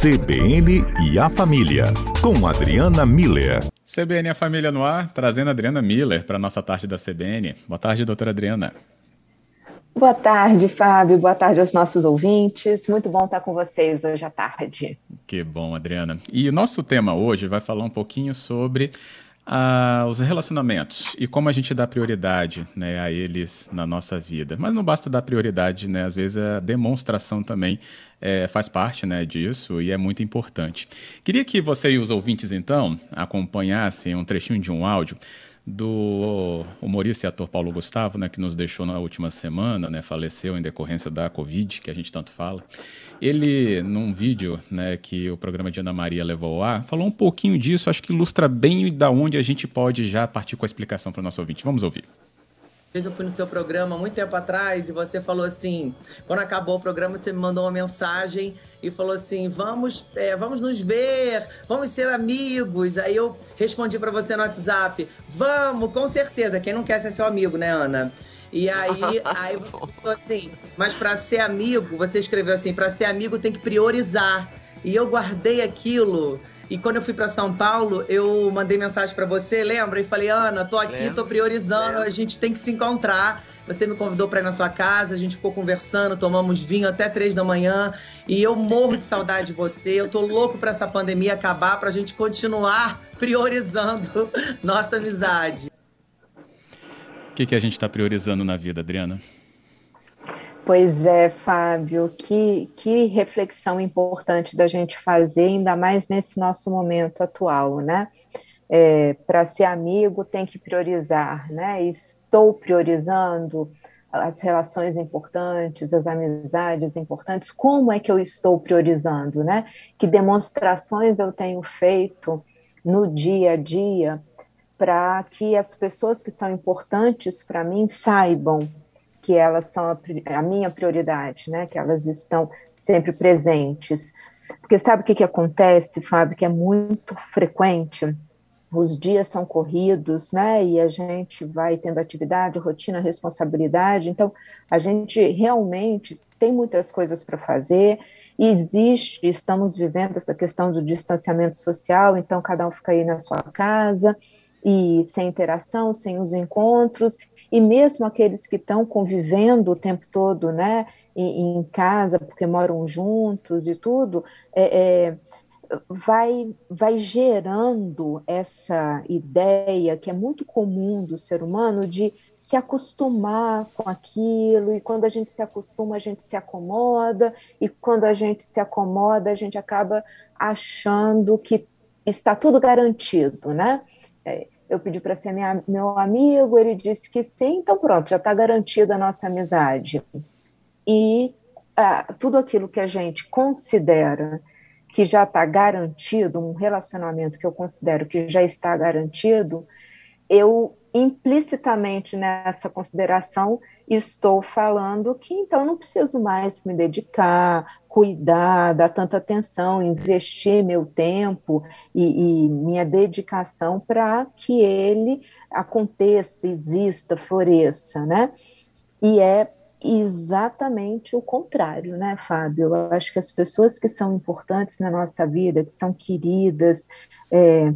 CBN e a Família, com Adriana Miller. CBN e a Família no ar, trazendo a Adriana Miller para a nossa tarde da CBN. Boa tarde, doutora Adriana. Boa tarde, Fábio. Boa tarde aos nossos ouvintes. Muito bom estar com vocês hoje à tarde. Que bom, Adriana. E o nosso tema hoje vai falar um pouquinho sobre ah, os relacionamentos e como a gente dá prioridade né, a eles na nossa vida. Mas não basta dar prioridade, né? Às vezes a demonstração também é, faz parte né, disso e é muito importante. Queria que você e os ouvintes, então, acompanhassem um trechinho de um áudio do humorista e ator Paulo Gustavo, né, que nos deixou na última semana, né, faleceu em decorrência da Covid, que a gente tanto fala. Ele, num vídeo né, que o programa de Ana Maria levou ar, falou um pouquinho disso, acho que ilustra bem da onde a gente pode já partir com a explicação para o nosso ouvinte. Vamos ouvir vez eu fui no seu programa muito tempo atrás e você falou assim, quando acabou o programa você me mandou uma mensagem e falou assim, vamos, é, vamos nos ver, vamos ser amigos. Aí eu respondi para você no WhatsApp, vamos, com certeza. Quem não quer ser seu amigo, né, Ana? E aí, aí você falou assim, mas para ser amigo, você escreveu assim, para ser amigo tem que priorizar. E eu guardei aquilo e quando eu fui para São Paulo, eu mandei mensagem para você, lembra? E falei, Ana, tô aqui, Lembra? tô priorizando, Lembra? a gente tem que se encontrar. Você me convidou para ir na sua casa, a gente ficou conversando, tomamos vinho até três da manhã e eu morro de saudade de você. Eu tô louco para essa pandemia acabar, para a gente continuar priorizando nossa amizade. O que, que a gente está priorizando na vida, Adriana? Pois é, Fábio, que, que reflexão importante da gente fazer, ainda mais nesse nosso momento atual, né? É, Para ser amigo tem que priorizar, né? Estou priorizando as relações importantes, as amizades importantes, como é que eu estou priorizando, né? Que demonstrações eu tenho feito no dia a dia para que as pessoas que são importantes para mim saibam que elas são a, a, minha prioridade, né? Que elas estão sempre presentes. Porque sabe o que, que acontece, Fábio, que é muito frequente? Os dias são corridos, né? E a gente vai tendo atividade, rotina, responsabilidade. Então, a gente realmente tem muitas coisas para fazer. Existe, estamos vivendo essa questão do distanciamento social, então cada um fica aí na sua casa e sem interação, sem os encontros, e mesmo aqueles que estão convivendo o tempo todo, né, em, em, casa, porque moram juntos e tudo, é, é, vai, vai gerando essa ideia que é muito comum do ser humano de se acostumar com aquilo, e quando a gente se acostuma, a gente se acomoda, e quando a gente se acomoda, a gente acaba achando que está tudo garantido, né? É, eu pedi para ser minha, meu amigo, ele disse que sim, então pronto, já está garantida a nossa amizade. E ah, tudo aquilo que a gente considera que já está garantido, um relacionamento que eu considero que já está garantido, eu implicitamente nessa consideração estou falando que então não preciso mais me dedicar, cuidar, dar tanta atenção, investir meu tempo e, e minha dedicação para que ele aconteça, exista, floresça, né? E é exatamente o contrário, né, Fábio? Eu acho que as pessoas que são importantes na nossa vida, que são queridas, é,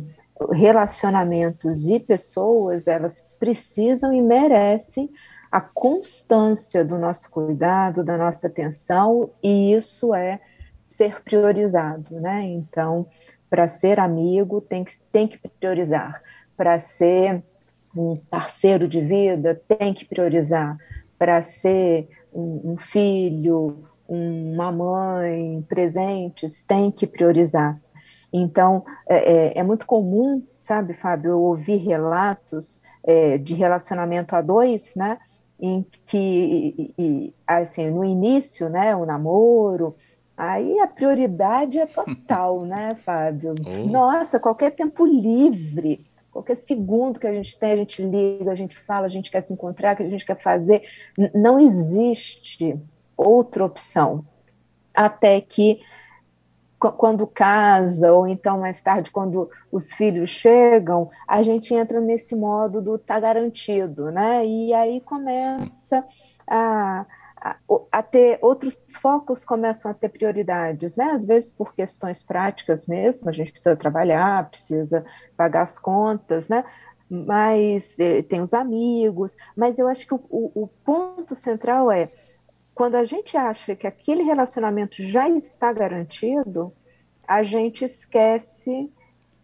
relacionamentos e pessoas, elas precisam e merecem a constância do nosso cuidado, da nossa atenção, e isso é ser priorizado, né? Então, para ser amigo, tem que, tem que priorizar. Para ser um parceiro de vida, tem que priorizar. Para ser um, um filho, uma mãe, presentes, tem que priorizar. Então, é, é, é muito comum, sabe, Fábio, eu ouvir relatos é, de relacionamento a dois, né? em que, e, assim, no início, né, o namoro, aí a prioridade é total, né, Fábio? Oh. Nossa, qualquer tempo livre, qualquer segundo que a gente tem, a gente liga, a gente fala, a gente quer se encontrar, que a gente quer fazer, não existe outra opção. Até que quando casa, ou então mais tarde, quando os filhos chegam, a gente entra nesse modo do tá garantido, né? E aí começa a, a, a, ter outros focos começam a ter prioridades, né? Às vezes por questões práticas mesmo, a gente precisa trabalhar, precisa pagar as contas, né? Mas eh, tem os amigos, mas eu acho que o, o, o ponto central é quando a gente acha que aquele relacionamento já está garantido, a gente esquece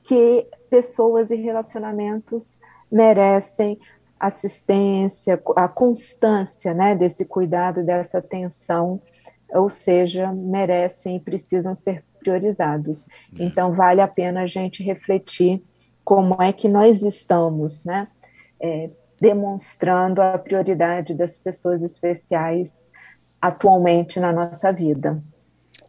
que pessoas e relacionamentos merecem assistência, a constância né, desse cuidado, dessa atenção, ou seja, merecem e precisam ser priorizados. É. Então, vale a pena a gente refletir como é que nós estamos né, é, demonstrando a prioridade das pessoas especiais atualmente na nossa vida.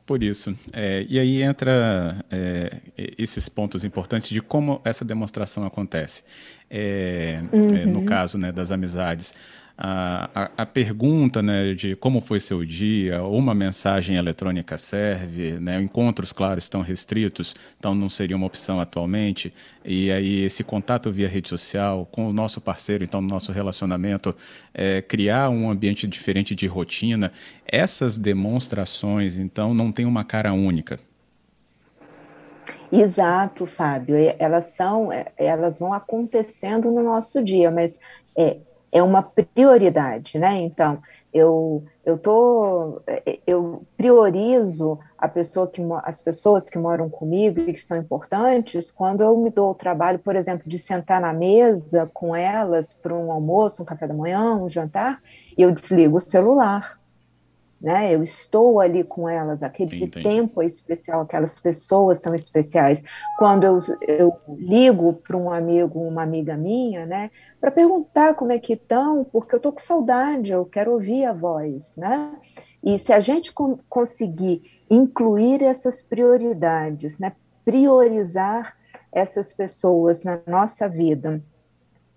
Por isso. É, e aí entra é, esses pontos importantes de como essa demonstração acontece. É, é uhum. no caso né, das amizades a, a, pergunta né, de como foi seu dia, ou uma mensagem eletrônica serve, né, encontros, claro, estão restritos, então não seria uma opção atualmente, e aí esse contato via rede social com o nosso parceiro, então, no nosso relacionamento, é, criar um ambiente diferente de rotina, essas demonstrações, então, não tem uma cara única. Exato, Fábio. Elas são, é, elas vão acontecendo no nosso dia, mas é, é uma prioridade, né? Então, eu eu tô eu priorizo a pessoa que as pessoas que moram comigo e que são importantes quando eu me dou o trabalho, por exemplo, de sentar na mesa com elas para um almoço, um café da manhã, um jantar, e eu desligo o celular né? Eu estou ali com elas, aquele Entendi. tempo é especial, aquelas pessoas são especiais. Quando eu, eu ligo para um amigo, uma amiga minha, né? Para perguntar como é que estão, porque eu estou com saudade, eu quero ouvir a voz, né? E se a gente conseguir incluir essas prioridades, né? Priorizar essas pessoas na nossa vida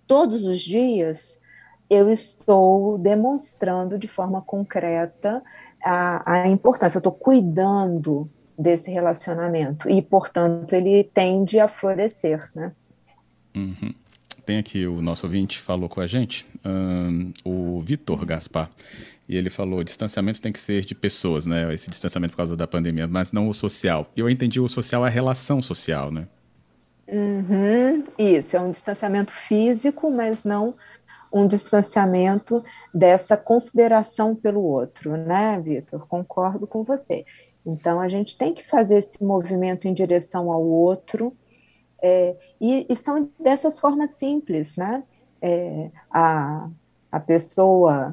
todos os dias, eu estou demonstrando de forma concreta a, a importância, eu estou cuidando desse relacionamento e, portanto, ele tende a florescer, né? Uhum. Tem aqui o nosso ouvinte falou com a gente, um, o Vitor Gaspar, e ele falou: distanciamento tem que ser de pessoas, né? Esse distanciamento por causa da pandemia, mas não o social. Eu entendi o social é a relação social, né? Uhum, isso, é um distanciamento físico, mas não um distanciamento dessa consideração pelo outro, né, Vitor? Concordo com você. Então, a gente tem que fazer esse movimento em direção ao outro, é, e, e, são dessas formas simples, né? É, a, a pessoa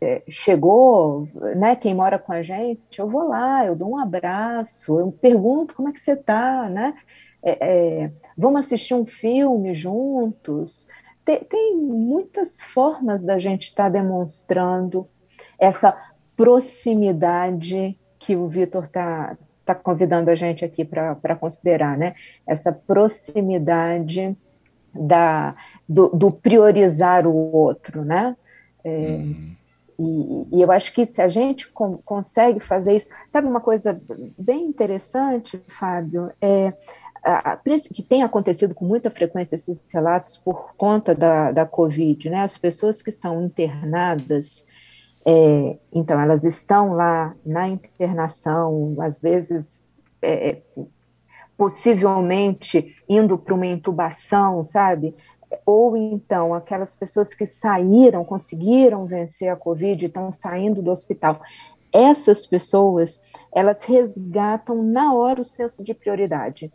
é, chegou, né? Quem mora com a gente, eu vou lá, eu dou um abraço, eu pergunto como é que você está, né? É, é, vamos assistir um filme juntos, tem, tem muitas formas da gente estar tá demonstrando essa proximidade que o Vitor está tá convidando a gente aqui para considerar, né? Essa proximidade da, do, do priorizar o outro, né? É, uhum. e, e, eu acho que se a gente com, consegue fazer isso, sabe uma coisa bem interessante, Fábio? É, que tem acontecido com muita frequência esses relatos por conta da, da Covid, né? As pessoas que são internadas, é, então elas estão lá na internação, às vezes é, é possivelmente indo para uma intubação, sabe? Ou então aquelas pessoas que saíram, conseguiram vencer a Covid, estão saindo do hospital. Essas pessoas, elas resgatam na hora o senso de prioridade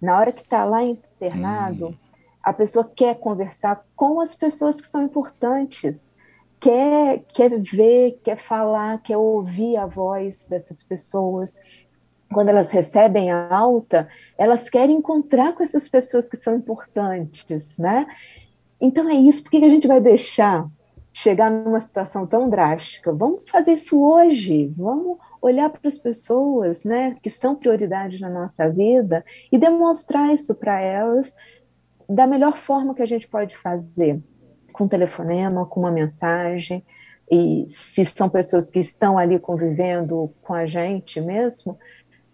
na hora que está lá internado, hum. a pessoa quer conversar com as pessoas que são importantes, quer, quer ver, quer falar, quer ouvir a voz dessas pessoas. Quando elas recebem a alta, elas querem encontrar com essas pessoas que são importantes, né? Então é isso, por que a gente vai deixar chegar numa situação tão drástica? Vamos fazer isso hoje, vamos olhar para as pessoas, né, que são prioridade na nossa vida e demonstrar isso para elas da melhor forma que a gente pode fazer, com um telefonema, com uma mensagem, e se são pessoas que estão ali convivendo com a gente mesmo,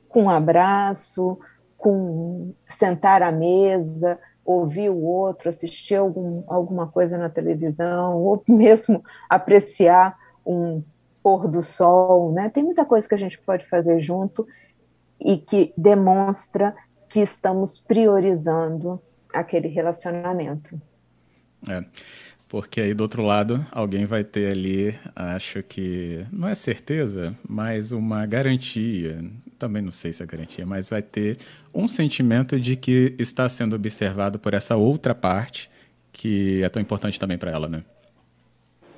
com um abraço, com sentar à mesa, ouvir o outro, assistir algum, alguma coisa na televisão, ou mesmo apreciar um pôr do sol, né? Tem muita coisa que a gente pode fazer junto e que demonstra que estamos priorizando aquele relacionamento. É, porque aí do outro lado alguém vai ter ali, acho que não é certeza, mas uma garantia. Também não sei se é garantia, mas vai ter um sentimento de que está sendo observado por essa outra parte que é tão importante também para ela, né?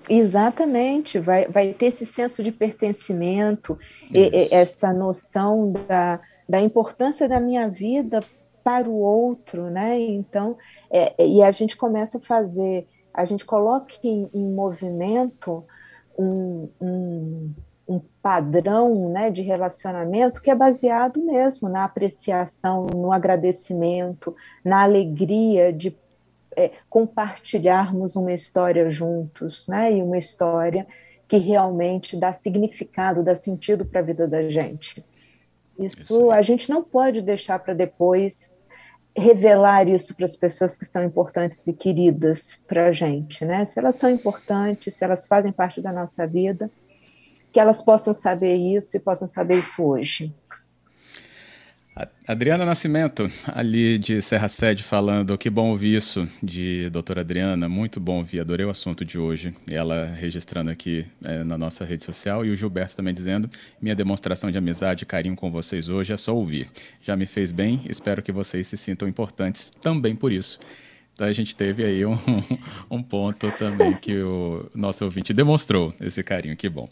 Exatamente, vai, vai ter esse senso de pertencimento, e, essa noção da, da importância da minha vida para o outro, né? Então, é, e a gente começa a fazer, a gente coloca em, em movimento um, um, um, padrão né, de relacionamento que é baseado mesmo na apreciação, no agradecimento, na alegria de é, compartilharmos uma história juntos, né? E uma história que realmente dá significado, dá sentido para a vida da gente. Isso, isso a gente não pode deixar para depois revelar isso para as pessoas que são importantes e queridas para a gente, né? Se elas são importantes, se elas fazem parte da nossa vida, que elas possam saber isso e possam saber isso hoje. Adriana Nascimento, ali de Serra Sede, falando que bom ouvir isso de doutora Adriana, muito bom ouvir, adorei o assunto de hoje. Ela registrando aqui é, na nossa rede social e o Gilberto também dizendo: minha demonstração de amizade e carinho com vocês hoje é só ouvir. Já me fez bem, espero que vocês se sintam importantes também por isso. Então a gente teve aí um, um ponto também que o nosso ouvinte demonstrou esse carinho, que bom.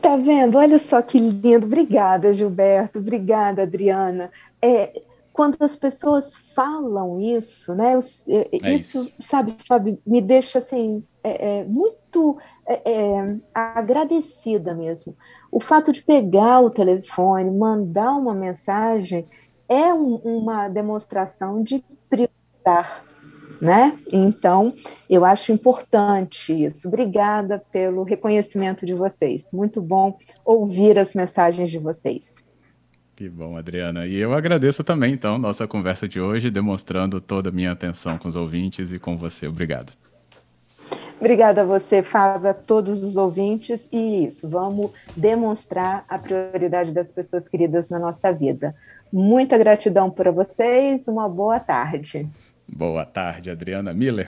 Tá vendo? Olha só que lindo. Obrigada, Gilberto. Obrigada, Adriana. É, quando as pessoas falam isso, né? É, é isso, isso, sabe, Fábio, me deixa assim é, é, muito é, é, agradecida mesmo. O fato de pegar o telefone, mandar uma mensagem, é um, uma demonstração de priorizar né? Então, eu acho importante isso. Obrigada pelo reconhecimento de vocês. Muito bom ouvir as mensagens de vocês. Que bom, Adriana. E eu agradeço também, então, nossa conversa de hoje, demonstrando toda a minha atenção com os ouvintes e com você. Obrigado. Obrigada a você, Fábio, a todos os ouvintes. E isso, vamos demonstrar a prioridade das pessoas queridas na nossa vida. Muita gratidão para vocês, uma boa tarde. Boa tarde, Adriana Miller.